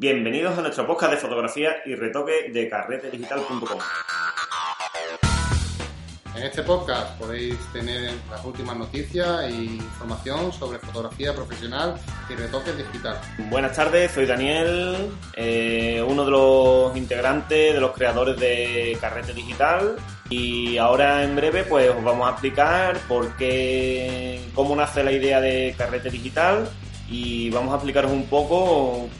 Bienvenidos a nuestro podcast de fotografía y retoque de carretedigital.com. En este podcast podéis tener las últimas noticias e información sobre fotografía profesional y retoque digital. Buenas tardes, soy Daniel, eh, uno de los integrantes, de los creadores de Carrete Digital y ahora en breve pues os vamos a explicar por qué, cómo nace la idea de Carrete Digital y vamos a explicaros un poco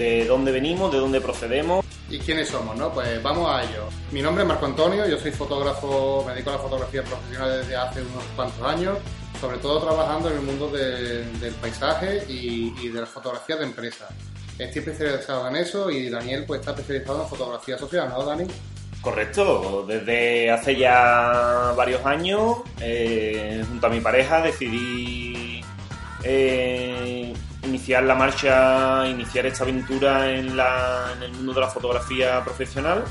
de dónde venimos, de dónde procedemos. ¿Y quiénes somos? no? Pues vamos a ello. Mi nombre es Marco Antonio, yo soy fotógrafo, me dedico a la fotografía profesional desde hace unos cuantos años, sobre todo trabajando en el mundo del paisaje y, de la fotografía de empresas. Estoy especializado en eso y Daniel pues está especializado en fotografía social, ¿no, Dani? Correcto, desde hace ya varios años, eh, junto a mi pareja, decidí eh, iniciar la marcha, iniciar esta aventura en, el mundo de la fotografía profesional.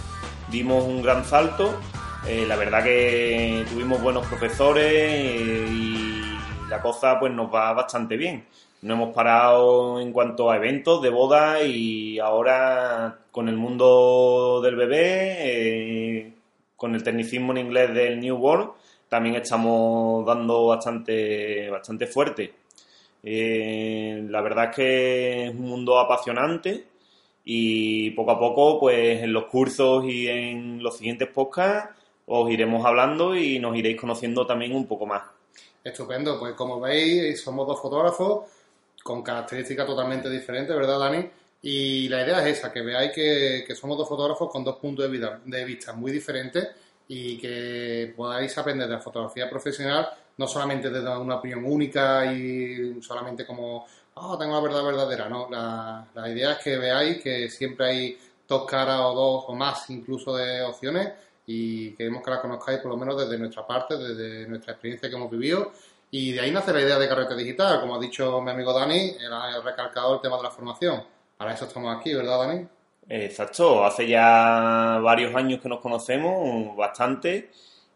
Dimos un gran salto. Eh, la verdad que tuvimos buenos profesores eh, y la cosa pues nos va bastante bien. No hemos parado en cuanto a eventos de boda y ahora con el mundo del bebé, eh, con el tecnicismo en inglés del New World, también estamos dando bastante, bastante fuerte. Eh, la verdad es que es un mundo apasionante y poco a poco, pues en los cursos y en los siguientes podcasts os iremos hablando y nos iréis conociendo también un poco más. Estupendo, pues como veis, somos dos fotógrafos con características totalmente diferentes, ¿verdad, Dani? Y la idea es esa, que veáis que, somos dos fotógrafos con dos puntos de, vida, de vista muy diferentes y que podáis aprender de la fotografía profesional no solamente desde una opinión única y solamente como, oh, tengo la verdad verdadera, no, la, la idea es que veáis que siempre hay dos caras o dos o más incluso de opciones y queremos que la conozcáis por lo menos desde nuestra parte, desde nuestra experiencia que hemos vivido y de ahí nace la idea de Carrete Digital, como ha dicho mi amigo Dani, ha recalcado el tema de la formación. Para eso estamos aquí, ¿verdad Dani? Exacto, hace ya varios años que nos conocemos, bastante,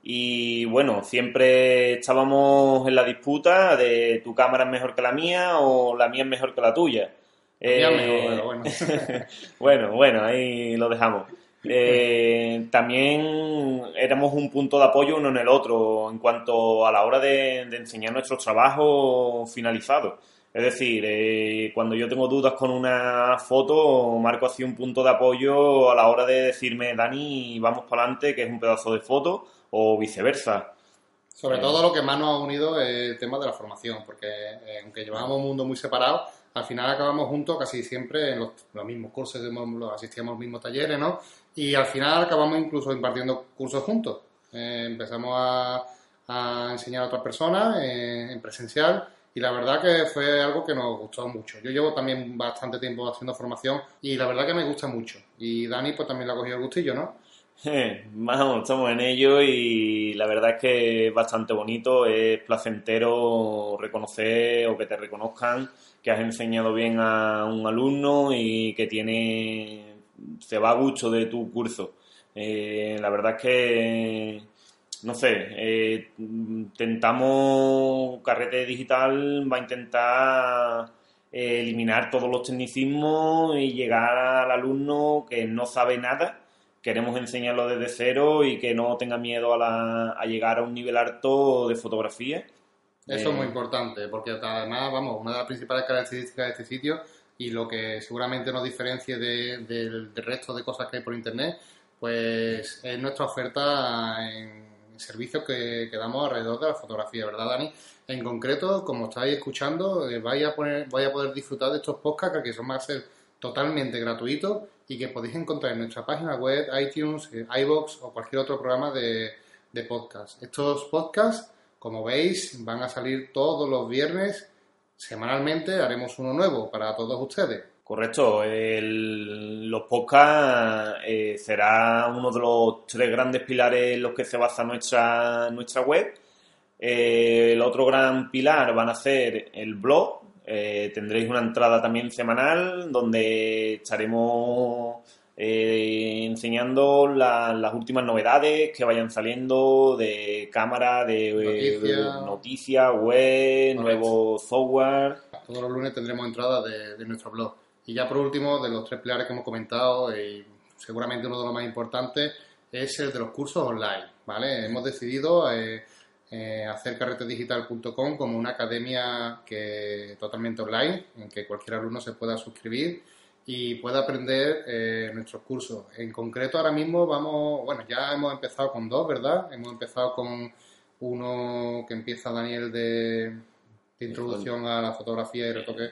y bueno, siempre estábamos en la disputa de tu cámara es mejor que la mía o la mía es mejor que la tuya. Eh, bueno. bueno, bueno, ahí lo dejamos. Eh, también éramos un punto de apoyo uno en el otro en cuanto a la hora de, enseñar nuestros trabajos finalizados. Es decir, eh, cuando yo tengo dudas con una foto, Marco hacía un punto de apoyo a la hora de decirme, Dani, vamos para adelante, que es un pedazo de foto, o viceversa. Sobre todo lo que más nos ha unido es el tema de la formación, porque eh, aunque llevábamos un mundo muy separado, al final acabamos juntos casi siempre en los, mismos cursos, asistíamos a los mismos talleres, ¿no? Y al final acabamos incluso impartiendo cursos juntos. Eh, empezamos a, enseñar a otras personas eh, en presencial y la verdad que fue algo que nos gustó mucho. Yo llevo también bastante tiempo haciendo formación y la verdad que me gusta mucho. Y Dani pues también le ha cogido el gustillo, ¿no? Vamos, estamos en ello y la verdad es que es bastante bonito, es placentero reconocer o que te reconozcan que has enseñado bien a un alumno y que tiene se va a gusto de tu curso. Eh, la verdad es que, no sé, eh, intentamos, Carrete Digital va a intentar eh, eliminar todos los tecnicismos y llegar al alumno que no sabe nada queremos enseñarlo desde cero y que no tenga miedo a, llegar a un nivel alto de fotografía. Eso es muy eh, importante, porque además, vamos, una de las principales características de este sitio y lo que seguramente nos diferencie del resto de cosas que hay por internet, pues es nuestra oferta en servicios que, que, damos alrededor de la fotografía, ¿verdad, Dani? En concreto, como estáis escuchando, eh, vais a, poner, vais a poder disfrutar de estos podcasts que son más a ser totalmente gratuitos y que podéis encontrar en nuestra página web, iTunes, eh, iBox o cualquier otro programa de, podcast. Estos podcasts, como veis, van a salir todos los viernes. Semanalmente haremos uno nuevo para todos ustedes. Correcto, los podcasts eh, será uno de los tres grandes pilares en los que se basa nuestra, nuestra web. Eh, el otro gran pilar van a ser el blog, eh, tendréis una entrada también semanal donde estaremos eh, enseñando las últimas novedades que vayan saliendo de cámara, de noticias, web, nuevo software. Todos los lunes tendremos entrada de, nuestro blog. Y ya por último, de los tres pilares que hemos comentado, y seguramente uno de los más importantes, es el de los cursos online, ¿vale? Hemos decidido eh, eh, hacer carretedigital.com como una academia que totalmente online, en que cualquier alumno se pueda suscribir y pueda aprender eh, nuestros cursos. En concreto, ahora mismo vamos, bueno, ya hemos empezado con dos, ¿verdad? Hemos empezado con uno que empieza Daniel de, introducción a la fotografía y retoque.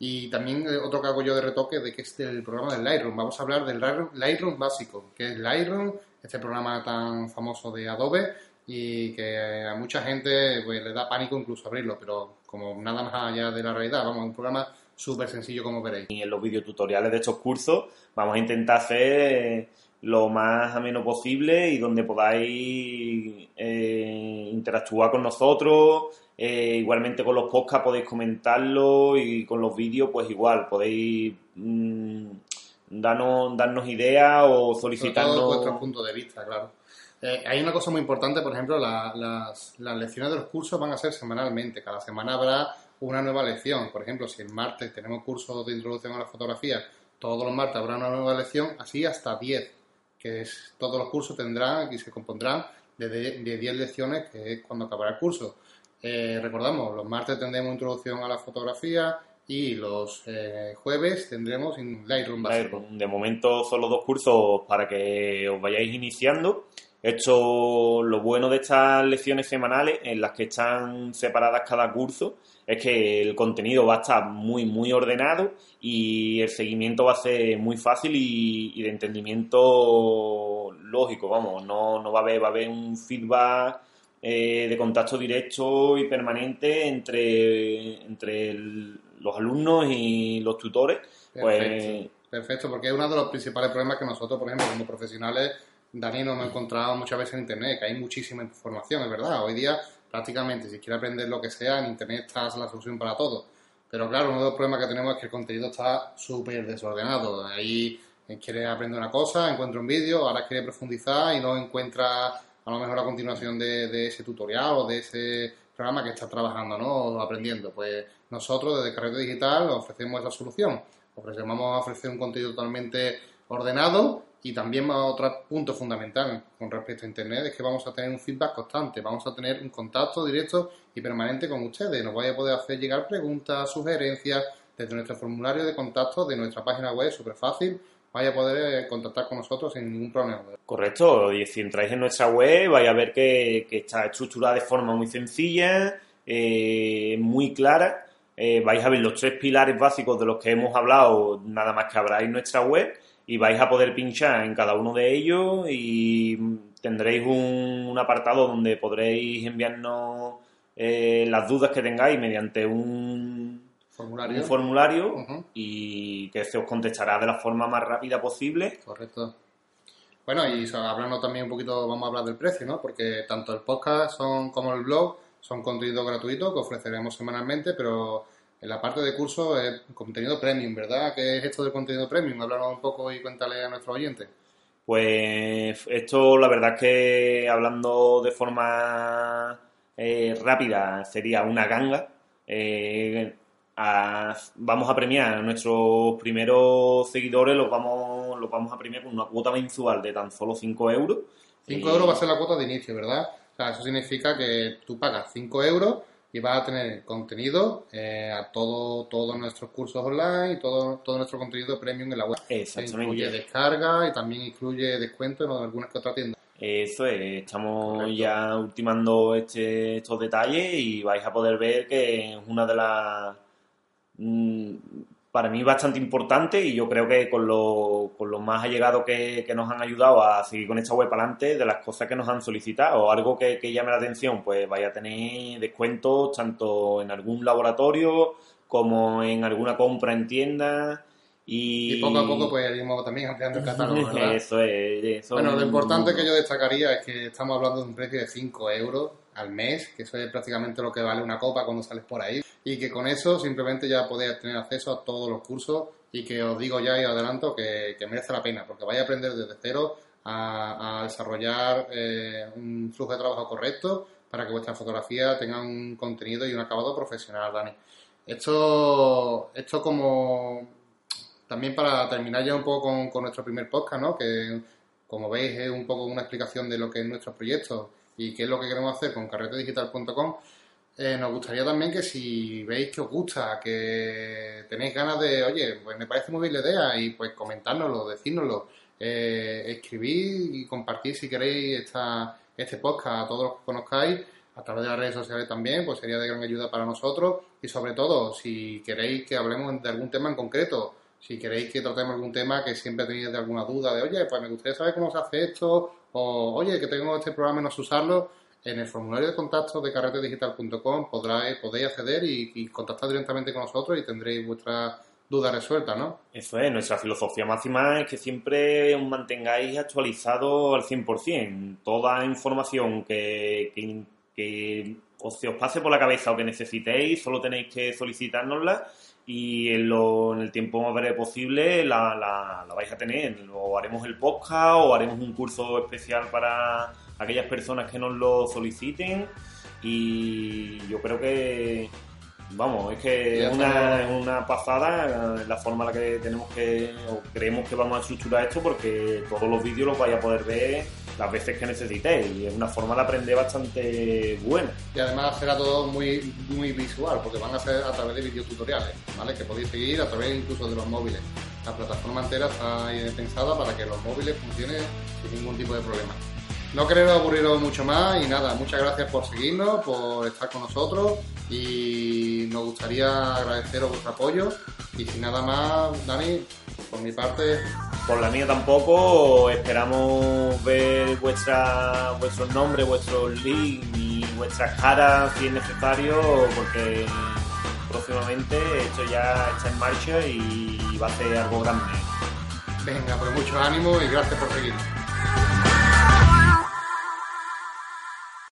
Y también eh, otro que hago yo de retoque, de que es el programa del Lightroom. Vamos a hablar del Lightroom básico, que es Lightroom, este programa tan famoso de Adobe y que a mucha gente pues, le da pánico incluso abrirlo, pero como nada más allá de la realidad, vamos, un programa súper sencillo como veréis. Y en los videotutoriales de estos cursos vamos a intentar hacer lo más ameno posible y donde podáis eh, interactuar con nosotros. Eh, igualmente con los podcasts podéis comentarlo y con los vídeos pues igual podéis mm, darnos, darnos ideas o solicitarnos... Todo vuestro punto de vista, claro. Eh, hay una cosa muy importante, por ejemplo, las, las lecciones de los cursos van a ser semanalmente. Cada semana habrá una nueva lección. Por ejemplo, si el martes tenemos cursos de introducción a la fotografía, todos los martes habrá una nueva lección, así hasta 10, que es, todos los cursos tendrán y se compondrán de 10 lecciones, que es cuando acabará el curso. Eh, recordamos, los martes tendremos introducción a la fotografía y los eh, jueves tendremos Lightroom básico. De momento son los dos cursos para que os vayáis iniciando. Esto, lo bueno de estas lecciones semanales, en las que están separadas cada curso, es que el contenido va a estar muy, muy ordenado y el seguimiento va a ser muy fácil y, de entendimiento lógico, vamos, no, no va a haber, va a haber un feedback eh, de contacto directo y permanente entre, entre los alumnos y los tutores. Pues perfecto, perfecto, porque es uno de los principales problemas que nosotros, por ejemplo, como profesionales, Dani no me he encontrado muchas veces en Internet, que hay muchísima información, es verdad. Hoy día, prácticamente, si quieres aprender lo que sea, en Internet está la solución para todo. Pero claro, uno de los problemas que tenemos es que el contenido está súper desordenado. Ahí eh, quiere aprender una cosa, encuentra un vídeo, ahora quiere profundizar y no encuentra a lo mejor la continuación de, ese tutorial o de ese programa que está trabajando, ¿no? O aprendiendo. Pues nosotros desde Carrete Digital ofrecemos esa solución. Vamos a ofrecer un contenido totalmente ordenado y también otro punto fundamental con respecto a Internet es que vamos a tener un feedback constante, vamos a tener un contacto directo y permanente con ustedes. Nos vaya a poder hacer llegar preguntas, sugerencias desde nuestro formulario de contacto de nuestra página web, súper fácil. Vaya a poder eh, contactar con nosotros sin ningún problema. Correcto, y si entráis en nuestra web, vais a ver que, está estructurada de forma muy sencilla, eh, muy clara. Eh, vais a ver los tres pilares básicos de los que hemos hablado, nada más que abráis nuestra web y vais a poder pinchar en cada uno de ellos y tendréis un, apartado donde podréis enviarnos eh, las dudas que tengáis mediante un formulario, formulario y que se os contestará de la forma más rápida posible. Correcto. Bueno, y hablando también un poquito, vamos a hablar del precio, ¿no? Porque tanto el podcast son, como el blog son contenido gratuito que ofreceremos semanalmente, pero en la parte de curso es contenido premium, ¿verdad? ¿Qué es esto del contenido premium? Háblanos un poco y cuéntale a nuestros oyentes. Pues esto, la verdad es que hablando de forma eh, rápida, sería una ganga. Eh, vamos a premiar a nuestros primeros seguidores, los vamos, los vamos a premiar con una cuota mensual de tan solo 5 euros. 5 euros va a ser la cuota de inicio, ¿verdad? O sea, eso significa que tú pagas 5 euros y vas a tener contenido eh, a todo, todos nuestros cursos online y todo, todo nuestro contenido premium en la web. Exactamente. Incluye descarga y también incluye descuento en algunas que otras tiendas. Eso es, estamos ya ultimando este, estos detalles y vais a poder ver que es una de las para mí bastante importante y yo creo que con los con lo más allegados que, que, nos han ayudado a seguir con esta web adelante, de las cosas que nos han solicitado, algo que, que llame la atención, pues vaya a tener descuentos tanto en algún laboratorio como en alguna compra en tiendas. Y... y, poco a poco pues iremos también ampliando el catálogo, eso es. Eso bueno, lo importante que yo destacaría es que estamos hablando de un precio de 5 euros al mes, que eso es prácticamente lo que vale una copa cuando sales por ahí y que con eso simplemente ya podéis tener acceso a todos los cursos y que os digo ya y adelanto que, merece la pena porque vais a aprender desde cero a, desarrollar eh, un flujo de trabajo correcto para que vuestra fotografía tenga un contenido y un acabado profesional, Dani. Esto, esto como, también para terminar ya un poco con, con nuestro primer podcast, ¿no? Que como veis es un poco una explicación de lo que es nuestro proyecto y qué es lo que queremos hacer con carretedigital.com. Eh, nos gustaría también que si veis que os gusta, que tenéis ganas de, oye, pues me parece muy bien la idea y pues comentárnoslo, decírnoslo, eh, escribir y compartir si queréis esta, este podcast a todos los que conozcáis a través de las redes sociales también, pues sería de gran ayuda para nosotros. Y sobre todo si queréis que hablemos de algún tema en concreto, si queréis que tratemos algún tema que siempre tenéis de alguna duda de, oye, pues me gustaría saber cómo se hace esto o, oye, que tengo este programa y no sé usarlo, en el formulario de contacto de carretedigital.com podréis acceder y, contactar directamente con nosotros y tendréis vuestra duda resuelta, ¿no? Eso es, nuestra filosofía máxima es que siempre os mantengáis actualizado al 100%. Toda información que, que, os, os pase por la cabeza o que necesitéis, solo tenéis que solicitárnosla y en, lo, en el tiempo más breve posible la, la, la vais a tener. O haremos el podcast o haremos un curso especial para aquellas personas que nos lo soliciten y yo creo que vamos, es que es una, una pasada la forma en la que tenemos que, o creemos que vamos a estructurar esto porque todos los vídeos los vais a poder ver las veces que necesitéis y es una forma de aprender bastante buena. Y además será todo muy, muy visual porque van a ser a través de videotutoriales, ¿vale? Que podéis seguir a través incluso de los móviles. La plataforma entera está pensada para que los móviles funcionen sin ningún tipo de problema. No querer aburriros mucho más y nada, muchas gracias por seguirnos, por estar con nosotros y nos gustaría agradeceros vuestro apoyo y sin nada más, Dani, por mi parte... Por la mía tampoco, esperamos ver vuestra, vuestros nombres, vuestros links y vuestras caras si es necesario porque próximamente esto ya está en marcha y va a ser algo grande. Venga, pues mucho ánimo y gracias por seguirnos.